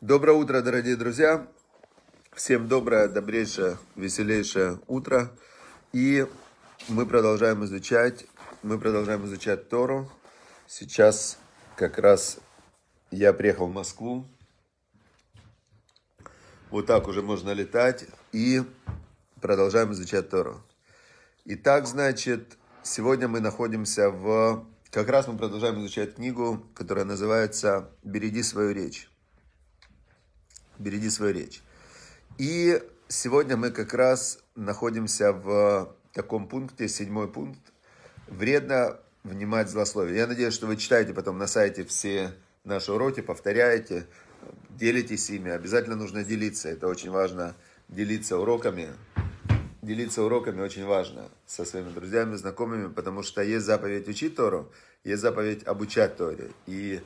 Доброе утро, дорогие друзья. Всем доброе, добрейшее, веселейшее утро. И мы продолжаем изучать, мы продолжаем изучать Тору. Сейчас как раз я приехал в Москву. Вот так уже можно летать. И продолжаем изучать Тору. Итак, значит, сегодня мы находимся в... Как раз мы продолжаем изучать книгу, которая называется «Береги свою речь». «Береги свою речь». И сегодня мы как раз находимся в таком пункте, седьмой пункт. Вредно внимать злословие. Я надеюсь, что вы читаете потом на сайте все наши уроки, повторяете, делитесь ими. Обязательно нужно делиться. Это очень важно, делиться уроками. Делиться уроками очень важно со своими друзьями, знакомыми, потому что есть заповедь учить Тору, есть заповедь обучать Торе. И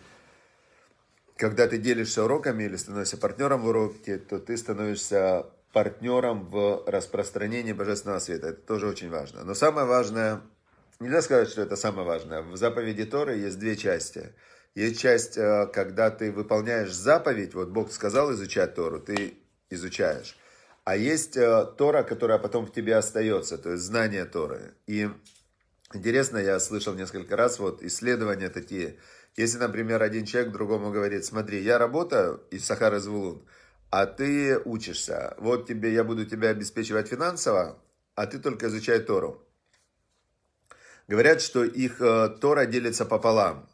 когда ты делишься уроками или становишься партнером в уроке, то ты становишься партнером в распространении Божественного Света. Это тоже очень важно. Но самое важное, нельзя сказать, что это самое важное. В заповеди Торы есть две части. Есть часть, э, когда ты выполняешь заповедь, вот Бог сказал изучать Тору, ты изучаешь. А есть э, Тора, которая потом в тебе остается, то есть знание Торы. И интересно, я слышал несколько раз вот исследования такие. Если, например, один человек другому говорит, смотри, я работаю из Сахара Звулун, а ты учишься. Вот тебе, я буду тебя обеспечивать финансово, а ты только изучай Тору. Говорят, что их э, Тора делится пополам.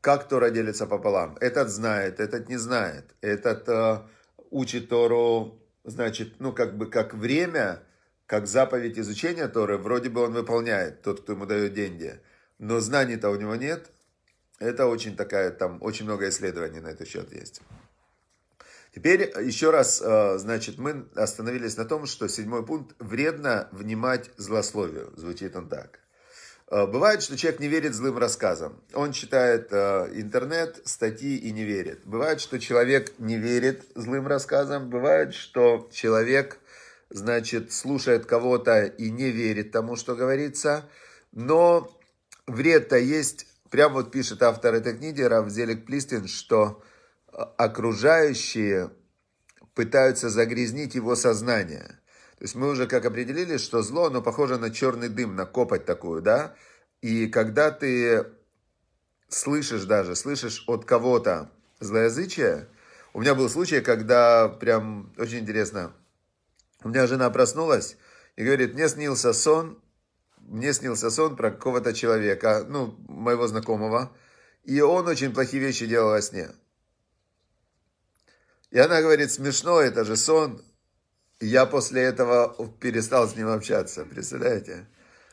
Как Тора делится пополам? Этот знает, этот не знает. Этот э, учит Тору, значит, ну как бы как время, как заповедь изучения Торы, вроде бы он выполняет, тот, кто ему дает деньги. Но знаний-то у него нет. Это очень такая, там очень много исследований на этот счет есть. Теперь еще раз, э, значит, мы остановились на том, что седьмой пункт – вредно внимать злословию. Звучит он так. Э, бывает, что человек не верит злым рассказам. Он читает э, интернет, статьи и не верит. Бывает, что человек не верит злым рассказам. Бывает, что человек, значит, слушает кого-то и не верит тому, что говорится. Но вред-то есть Прям вот пишет автор этой книги, Равзелик Плистин, что э, окружающие пытаются загрязнить его сознание. То есть мы уже как определили, что зло, оно похоже на черный дым, на копоть такую, да? И когда ты слышишь даже, слышишь от кого-то злоязычие, у меня был случай, когда прям очень интересно, у меня жена проснулась и говорит, мне снился сон, мне снился сон про какого-то человека, ну, моего знакомого, и он очень плохие вещи делал во сне. И она говорит, смешно, это же сон. Я после этого перестал с ним общаться, представляете?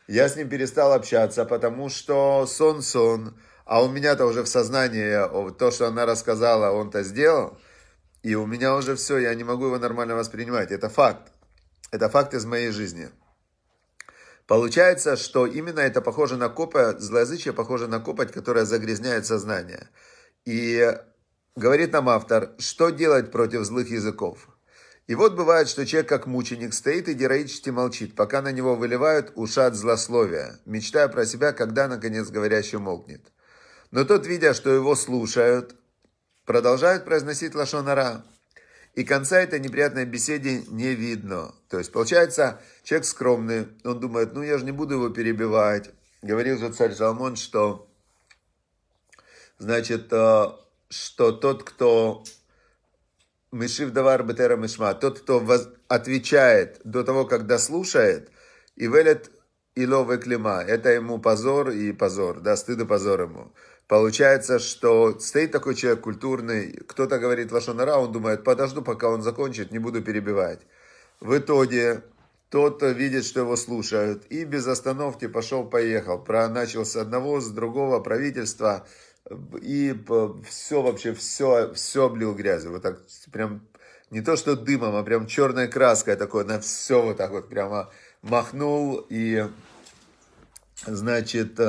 Я с ним перестал общаться, потому что сон-сон, а у меня-то уже в сознании то, что она рассказала, он-то сделал, и у меня уже все, я не могу его нормально воспринимать. Это факт. Это факт из моей жизни. Получается, что именно это похоже на копоть, злоязычие похоже на копоть, которая загрязняет сознание. И говорит нам автор, что делать против злых языков. И вот бывает, что человек как мученик стоит и героически молчит, пока на него выливают ушат злословия, мечтая про себя, когда наконец говорящий молкнет. Но тот, видя, что его слушают, продолжает произносить лошонара. И конца этой неприятной беседе не видно. То есть, получается, человек скромный, он думает, ну я же не буду его перебивать. Говорил же царь Соломон, что, значит, э, что тот, кто Мишив давар бетера мишма, тот, кто воз... отвечает до того, как дослушает, и велет илове клима, это ему позор и позор, да, стыд и позор ему. Получается, что стоит такой человек культурный, кто-то говорит лошонара, он думает, подожду, пока он закончит, не буду перебивать. В итоге тот видит, что его слушают, и без остановки пошел-поехал. Начал с одного, с другого правительства, и все вообще, все, все облил грязью. Вот так прям, не то что дымом, а прям черной краской такой, на все вот так вот прямо махнул, и, значит,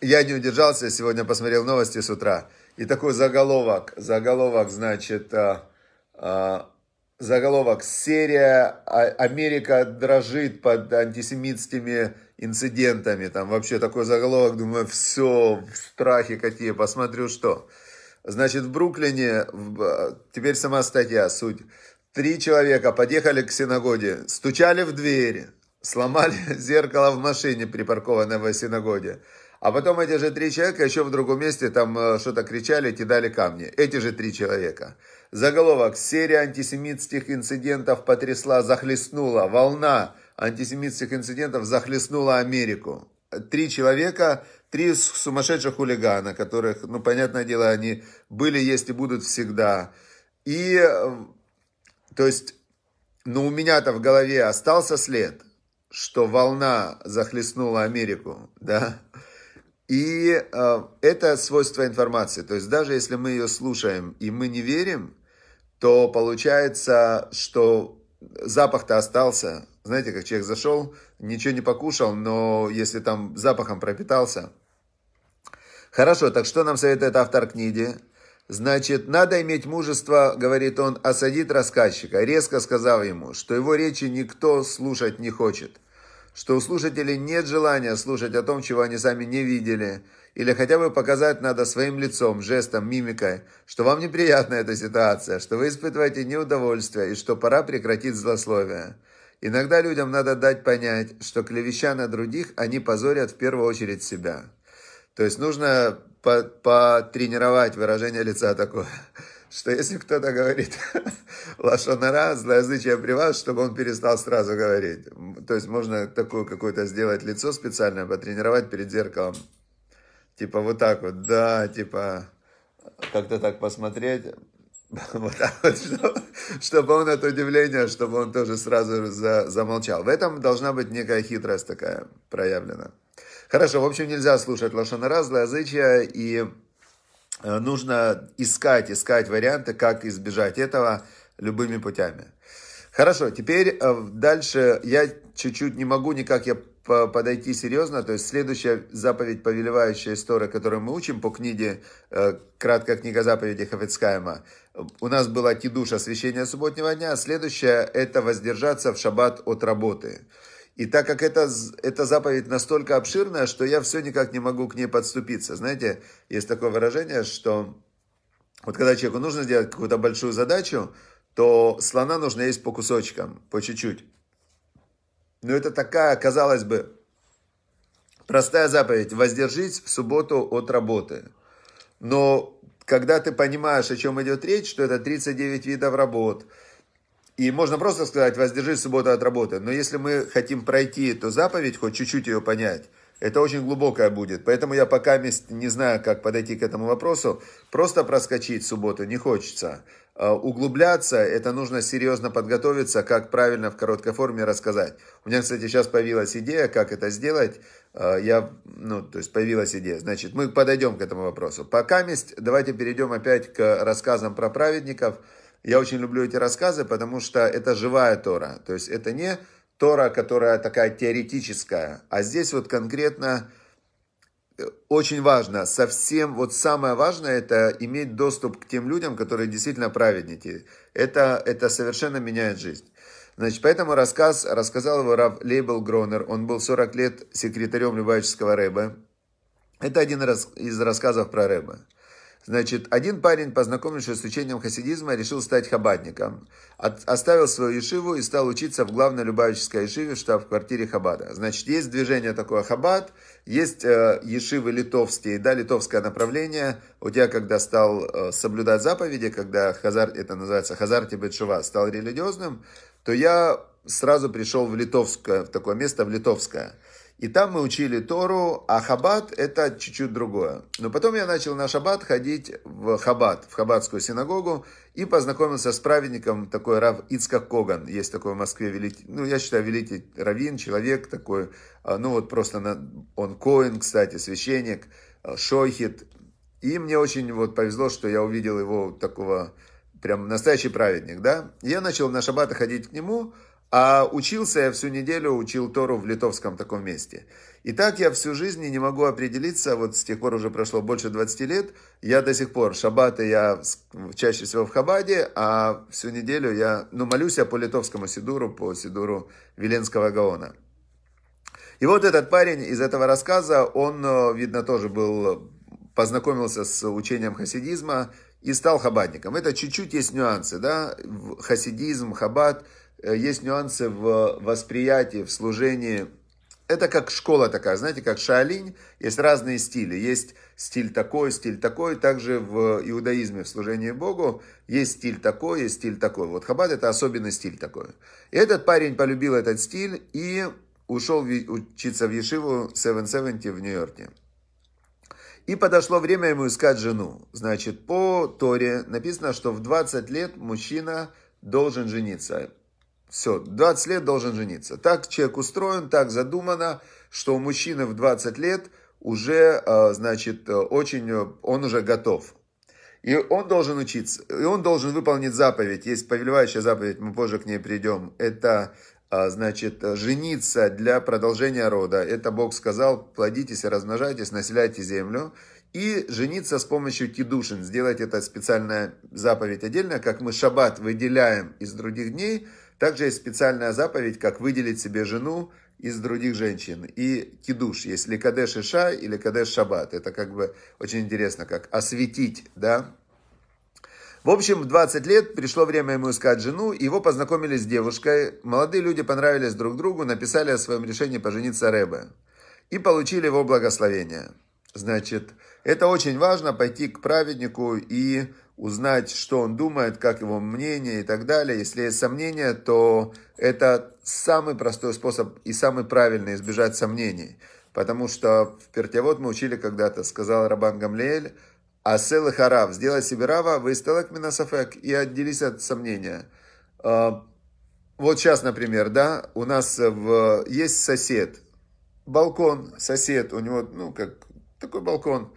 я не удержался, сегодня посмотрел новости с утра. И такой заголовок, заголовок, значит, а, а, заголовок «Серия Америка дрожит под антисемитскими инцидентами». Там вообще такой заголовок, думаю, все, в страхе какие, посмотрю что. Значит, в Бруклине, теперь сама статья, суть. Три человека подъехали к синагоге, стучали в дверь, сломали зеркало в машине, припаркованной в синагоге. А потом эти же три человека еще в другом месте там э, что-то кричали, кидали камни. Эти же три человека. Заголовок. Серия антисемитских инцидентов потрясла, захлестнула. Волна антисемитских инцидентов захлестнула Америку. Три человека, три сумасшедших хулигана, которых, ну, понятное дело, они были, есть и будут всегда. И, э, то есть, ну, у меня-то в голове остался след, что волна захлестнула Америку, да, и э, это свойство информации. То есть даже если мы ее слушаем и мы не верим, то получается, что запах-то остался. Знаете, как человек зашел, ничего не покушал, но если там запахом пропитался. Хорошо, так что нам советует автор книги? Значит, надо иметь мужество, говорит он, осадить рассказчика, резко сказав ему, что его речи никто слушать не хочет – что у слушателей нет желания слушать о том, чего они сами не видели, или хотя бы показать надо своим лицом, жестом, мимикой, что вам неприятна эта ситуация, что вы испытываете неудовольствие и что пора прекратить злословие. Иногда людям надо дать понять, что клевеща на других, они позорят в первую очередь себя. То есть нужно потренировать выражение лица такое что если кто-то говорит лошонара, злоязычие при вас, чтобы он перестал сразу говорить. То есть можно такое какое-то сделать лицо специальное, потренировать перед зеркалом. Типа вот так вот, да, типа как-то так посмотреть. Вот так вот, чтобы, чтобы он от удивления, чтобы он тоже сразу за, замолчал. В этом должна быть некая хитрость такая проявлена. Хорошо, в общем, нельзя слушать лошонара, злоязычие и нужно искать, искать варианты, как избежать этого любыми путями. Хорошо, теперь э, дальше я чуть-чуть не могу никак я подойти серьезно, то есть следующая заповедь, повелевающая история, которую мы учим по книге э, «Краткая книга заповедей Хафецкайма», у нас была тидуш освящения субботнего дня, а следующая – это воздержаться в шаббат от работы. И так как это, эта заповедь настолько обширная, что я все никак не могу к ней подступиться. Знаете, есть такое выражение, что вот когда человеку нужно сделать какую-то большую задачу, то слона нужно есть по кусочкам, по чуть-чуть. Но это такая, казалось бы, простая заповедь. Воздержись в субботу от работы. Но когда ты понимаешь, о чем идет речь, что это 39 видов работ – и можно просто сказать, воздержись субботу от работы. Но если мы хотим пройти эту заповедь, хоть чуть-чуть ее понять, это очень глубокое будет. Поэтому я пока не знаю, как подойти к этому вопросу. Просто проскочить субботу не хочется. А, углубляться, это нужно серьезно подготовиться, как правильно в короткой форме рассказать. У меня, кстати, сейчас появилась идея, как это сделать. А, я, ну, то есть появилась идея. Значит, мы подойдем к этому вопросу. Пока месть, давайте перейдем опять к рассказам про праведников – я очень люблю эти рассказы, потому что это живая Тора. То есть это не Тора, которая такая теоретическая, а здесь вот конкретно э, очень важно, совсем, вот самое важное, это иметь доступ к тем людям, которые действительно праведники. Это, это совершенно меняет жизнь. Значит, поэтому рассказ, рассказал его Рав Лейбл Гронер, он был 40 лет секретарем Любавического Рэба. Это один из рассказов про Рэба. Значит, один парень, познакомившись с учением хасидизма, решил стать хабадником. От, оставил свою ешиву и стал учиться в главной любавической ешиве в штаб-квартире Хабада. Значит, есть движение такое Хабад, есть э, ешивы литовские, да, литовское направление. У тебя, когда стал э, соблюдать заповеди, когда хазар, это называется хазар Тибетшува, стал религиозным, то я сразу пришел в литовское, в такое место, в литовское. И там мы учили Тору, а Хаббат это чуть-чуть другое. Но потом я начал на Шаббат ходить в Хаббат, в Хаббатскую синагогу, и познакомился с праведником, такой Рав Ицкак Коган. Есть такой в Москве великий, ну, я считаю, великий раввин, человек такой, а, ну, вот просто на, он коин, кстати, священник, а, шойхит. И мне очень вот повезло, что я увидел его такого, прям настоящий праведник, да. я начал на Шаббат ходить к нему, а учился я всю неделю, учил Тору в литовском таком месте. И так я всю жизнь не могу определиться, вот с тех пор уже прошло больше 20 лет, я до сих пор, шаббаты я чаще всего в Хабаде, а всю неделю я, ну, молюсь я по литовскому Сидуру, по Сидуру Веленского Гаона. И вот этот парень из этого рассказа, он, э, видно, тоже был познакомился с учением хасидизма и стал хабадником. Это чуть-чуть есть нюансы, да, хасидизм, хабад, есть нюансы в восприятии, в служении. Это как школа такая, знаете, как шаолинь, есть разные стили. Есть стиль такой, стиль такой. Также в иудаизме, в служении Богу, есть стиль такой, есть стиль такой. Вот хабад это особенный стиль такой. И этот парень полюбил этот стиль и ушел учиться в Ешиву 770 в Нью-Йорке. И подошло время ему искать жену. Значит, по Торе написано, что в 20 лет мужчина должен жениться. Все, 20 лет должен жениться. Так человек устроен, так задумано, что у мужчины в 20 лет уже, а, значит, очень, он уже готов. И он должен учиться, и он должен выполнить заповедь. Есть повелевающая заповедь, мы позже к ней придем. Это а, значит, жениться для продолжения рода. Это Бог сказал, плодитесь и размножайтесь, населяйте землю. И жениться с помощью кидушин. Сделать это специальная заповедь отдельно, как мы шаббат выделяем из других дней. Также есть специальная заповедь, как выделить себе жену из других женщин. И кидуш, если кадеш иша или кадеш шаббат. Это как бы очень интересно, как осветить, да, в общем, в 20 лет пришло время ему искать жену, его познакомили с девушкой. Молодые люди понравились друг другу, написали о своем решении пожениться Рэбе. И получили его благословение. Значит, это очень важно, пойти к праведнику и узнать, что он думает, как его мнение и так далее. Если есть сомнения, то это самый простой способ и самый правильный избежать сомнений. Потому что в Пертявод мы учили когда-то, сказал Рабан Гамлеэль, Асел и харав, сделай себе рава, выставок минасафек и отделись от сомнения. А, вот сейчас, например, да, у нас в, есть сосед, балкон, сосед, у него, ну, как такой балкон,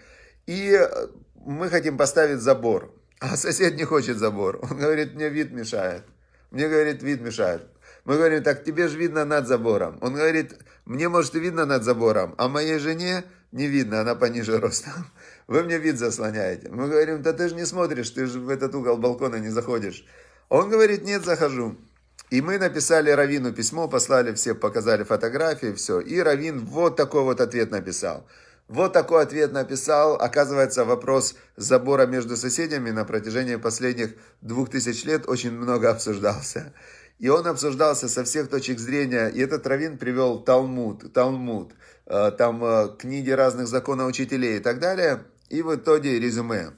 и мы хотим поставить забор, а сосед не хочет забор. Он говорит, мне вид мешает. Мне, говорит, вид мешает. Мы говорим, так тебе же видно над забором. Он говорит, мне, может, и видно над забором, а моей жене не видно, она пониже ростом. Вы мне вид заслоняете. Мы говорим, да ты же не смотришь, ты же в этот угол балкона не заходишь. Он говорит, нет, захожу. И мы написали Равину письмо, послали все, показали фотографии, все. И Равин вот такой вот ответ написал. Вот такой ответ написал. Оказывается, вопрос забора между соседями на протяжении последних двух тысяч лет очень много обсуждался. И он обсуждался со всех точек зрения. И этот Равин привел Талмуд, Талмуд, э, там э, книги разных законов учителей и так далее. И в итоге резюме.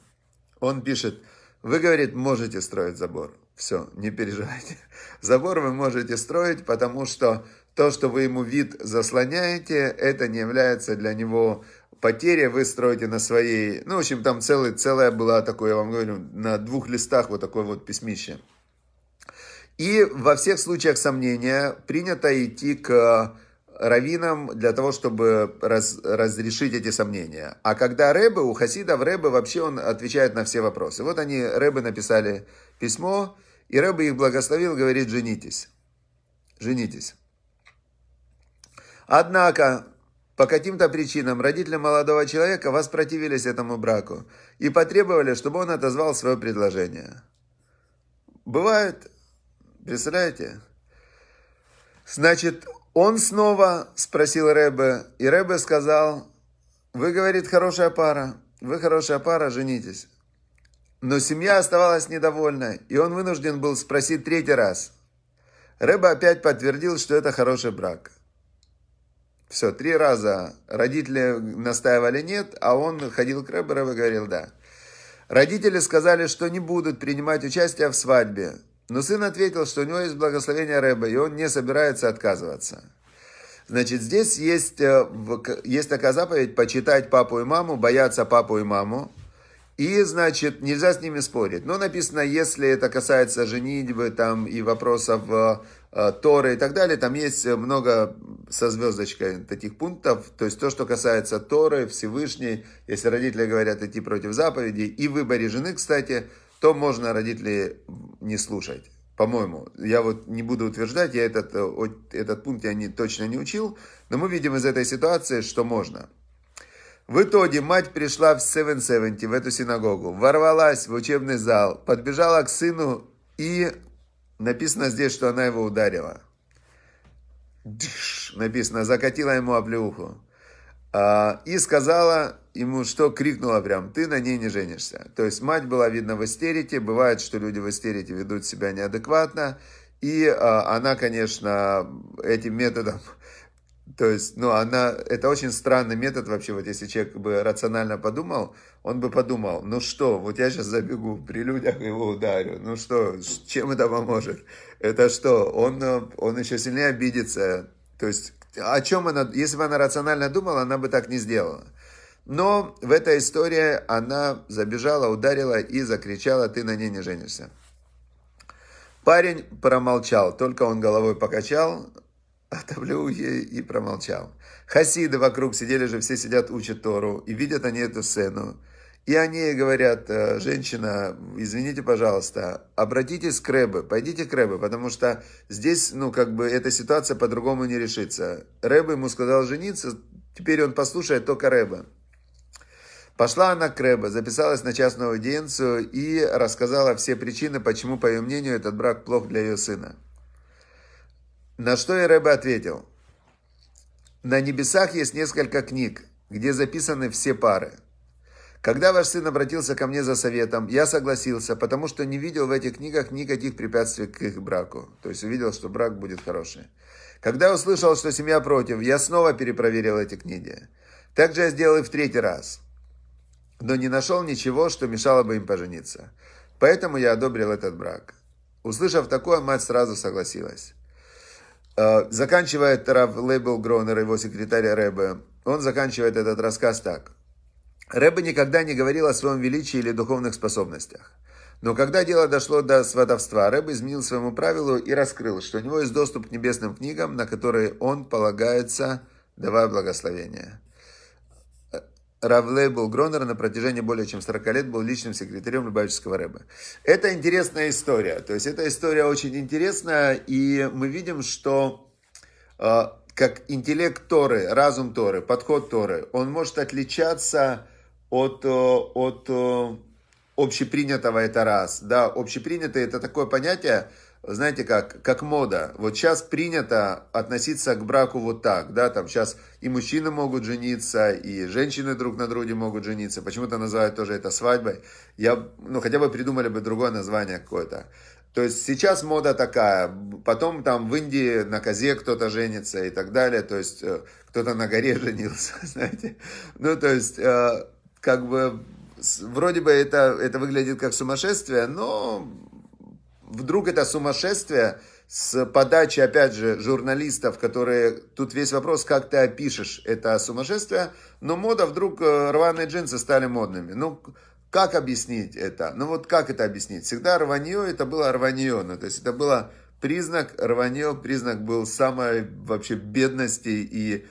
Он пишет, вы, говорит, можете строить забор. Все, не переживайте. Забор вы можете строить, потому что то, что вы ему вид заслоняете, это не является для него потерей. Вы строите на своей... Ну, в общем, там целый, целая была такое, я вам говорю, на двух листах вот такое вот письмище. И во всех случаях сомнения принято идти к раввинам для того, чтобы раз, разрешить эти сомнения. А когда Рэбе, у хасидов Рэбе вообще он отвечает на все вопросы. Вот они, Рэбе написали письмо, и Рэбе их благословил, говорит, женитесь. Женитесь. Однако, по каким-то причинам родители молодого человека воспротивились этому браку и потребовали, чтобы он отозвал свое предложение. Бывает, представляете? Значит, он снова спросил Рэбе, и Рэбе сказал, вы, говорит, хорошая пара, вы хорошая пара, женитесь. Но семья оставалась недовольна, и он вынужден был спросить третий раз. Рэбе опять подтвердил, что это хороший брак. Все, три раза родители настаивали нет, а он ходил к Рэбе, Рэбе говорил да. Родители сказали, что не будут принимать участие в свадьбе, но сын ответил, что у него есть благословение Рэба, и он не собирается отказываться. Значит, здесь есть, э, есть такая заповедь почитать папу и маму, бояться папу и маму. И, значит, нельзя с ними спорить. Но написано, если это касается женитьбы там, и вопросов э, Торы и так далее, там есть много со звездочкой таких пунктов. То есть то, что касается Торы, Всевышней, если родители говорят идти против заповедей, и выборе жены, кстати, то можно родителей не слушать. По-моему, я вот не буду утверждать, я этот, э, этот пункт я не, точно не учил, но мы видим из этой ситуации, что можно. В итоге мать пришла в 770, в эту синагогу, ворвалась в учебный зал, подбежала к сыну и написано здесь, что она его ударила. Дыш, написано, закатила ему оплеуху. А, и сказала ему, что крикнула прям, ты на ней не женишься. То есть мать была, видно, в истерике. Бывает, что люди в истерике ведут себя неадекватно. И а, она, конечно, этим методом то есть, ну, она, это очень странный метод вообще, вот если человек бы рационально подумал, он бы подумал, ну что, вот я сейчас забегу при людях его ударю, ну что, чем это поможет? Это что, он, он еще сильнее обидится, то есть, о чем она, если бы она рационально думала, она бы так не сделала. Но в этой истории она забежала, ударила и закричала, ты на ней не женишься. Парень промолчал, только он головой покачал, Отовлю и промолчал. Хасиды вокруг сидели же, все сидят, учат Тору, и видят они эту сцену. И они говорят, «Э, женщина, извините, пожалуйста, обратитесь к Рэбе, пойдите к Рэбе, потому что здесь, ну, как бы, эта ситуация по-другому не решится. Рэбе ему сказал жениться, теперь он послушает только Рэбе. Пошла она к Рэбе, записалась на частную аудиенцию и рассказала все причины, почему, по ее мнению, этот брак плох для ее сына. На что я Рэбе ответил? На небесах есть несколько книг, где записаны все пары. Когда ваш сын обратился ко мне за советом, я согласился, потому что не видел в этих книгах никаких препятствий к их браку. То есть увидел, что брак будет хороший. Когда услышал, что семья против, я снова перепроверил эти книги. Так же я сделал и в третий раз. Но не нашел ничего, что мешало бы им пожениться. Поэтому я одобрил этот брак. Услышав такое, мать сразу согласилась. Э, заканчивает Рав Лейбл Гронер, его секретарь Рэбе, он заканчивает этот рассказ так. Рэбе никогда не говорил о своем величии или духовных способностях. Но когда дело дошло до сватовства, Рэбе изменил своему правилу и раскрыл, что у него есть доступ к небесным книгам, на которые он полагается, давая благословение. Равлей был Гронер на протяжении более чем 40 лет был личным секретарем Любавического Рэба. Это интересная история. То есть, эта история очень интересная, и мы видим, что э, как интеллект Торы, разум Торы, подход Торы, он может отличаться от, э, от э, общепринятого, это раз. Да, общепринятое это такое понятие, знаете, как, как мода. Вот сейчас принято относиться к браку вот так, да, там сейчас и мужчины могут жениться, и женщины друг на друге могут жениться. Почему-то называют тоже это свадьбой. Я, ну, хотя бы придумали бы другое название какое-то. То есть сейчас мода такая, потом там в Индии на козе кто-то женится и так далее, то есть э, кто-то на горе женился, знаете. Ну, то есть, э, как бы, вроде бы это, это выглядит как сумасшествие, но вдруг это сумасшествие с подачи, опять же, журналистов, которые... Тут весь вопрос, как ты опишешь это сумасшествие, но мода вдруг, э, рваные джинсы стали модными. Ну, как объяснить это? Ну, вот как это объяснить? Всегда рванье, это было рванье, ну, то есть это было признак, рванье, признак был самой вообще бедности и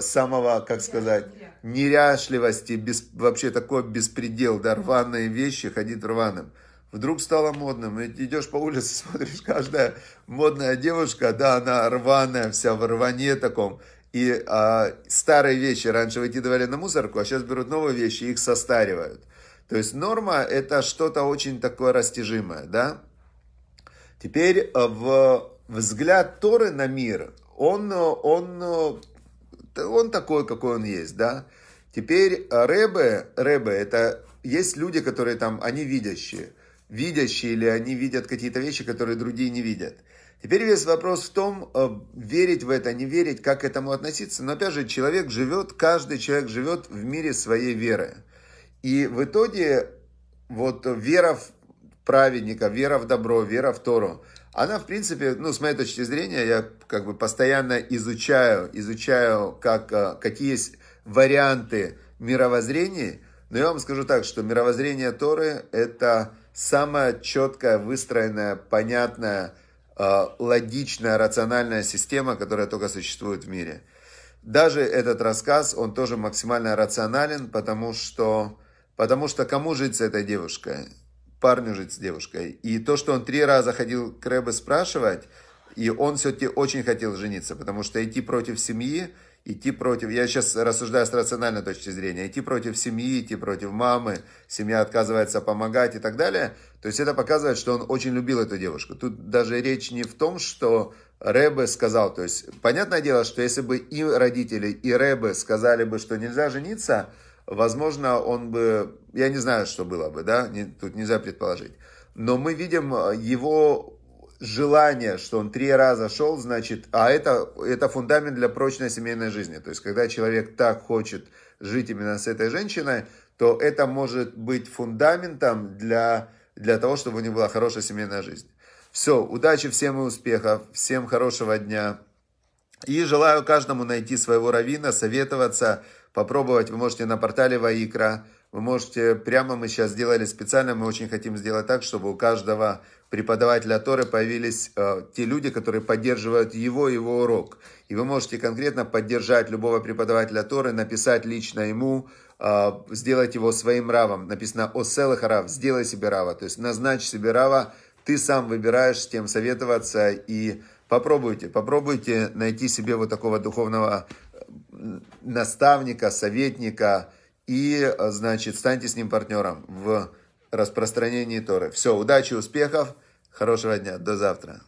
самого, как сказать, неряшливости, без, вообще такой беспредел, да, рваные вещи, ходить рваным вдруг стало модным. И идешь по улице, смотришь, каждая модная девушка, да, она рваная, вся в рване таком. И а, старые вещи раньше выкидывали на мусорку, а сейчас берут новые вещи и их состаривают. То есть норма это что-то очень такое растяжимое, да? Теперь а, в взгляд Торы на мир, он, он, он такой, какой он есть, да? Теперь Рэбе, Рэбе, это есть люди, которые там, они видящие видящие, или они видят какие-то вещи, которые другие не видят. Теперь весь вопрос в том, э, верить в это, не верить, как к этому относиться. Но опять же, человек живет, каждый человек живет в мире своей веры. И в итоге вот вера в праведника, вера в добро, вера в Тору, она, в принципе, ну, с моей точки зрения, я как бы постоянно изучаю, изучаю, как, э, какие есть варианты мировоззрений, но я вам скажу так, что мировоззрение Торы – это самая четкая, выстроенная, понятная, э, логичная, рациональная система, которая только существует в мире. Даже этот рассказ, он тоже максимально рационален, потому что, потому что кому жить с этой девушкой? Парню жить с девушкой. И то, что он три раза ходил к Рэбе спрашивать, и он все-таки очень хотел жениться, потому что идти против семьи идти против, я сейчас рассуждаю с рациональной точки зрения, идти против семьи, идти против мамы, семья отказывается помогать и так далее, то есть это показывает, что он очень любил эту девушку. Тут даже речь не в том, что Рэбе сказал, то есть понятное дело, что если бы и родители, и Рэбе сказали бы, что нельзя жениться, возможно, он бы, я не знаю, что было бы, да, тут нельзя предположить. Но мы видим его желание, что он три раза шел, значит, а это, это фундамент для прочной семейной жизни. То есть, когда человек так хочет жить именно с этой женщиной, то это может быть фундаментом для, для того, чтобы у него была хорошая семейная жизнь. Все, удачи всем и успехов, всем хорошего дня. И желаю каждому найти своего равина, советоваться, попробовать. Вы можете на портале Ваикра, вы можете, прямо мы сейчас сделали специально, мы очень хотим сделать так, чтобы у каждого преподавателя Торы появились э, те люди, которые поддерживают его, его урок. И вы можете конкретно поддержать любого преподавателя Торы, написать лично ему, э, сделать его своим равом. Написано «Оселых рав», «Сделай себе рава», то есть назначь себе рава, ты сам выбираешь, с кем советоваться и попробуйте, попробуйте найти себе вот такого духовного э, наставника, советника, и, значит, станьте с ним партнером в распространении Торы. Все, удачи, успехов, хорошего дня, до завтра.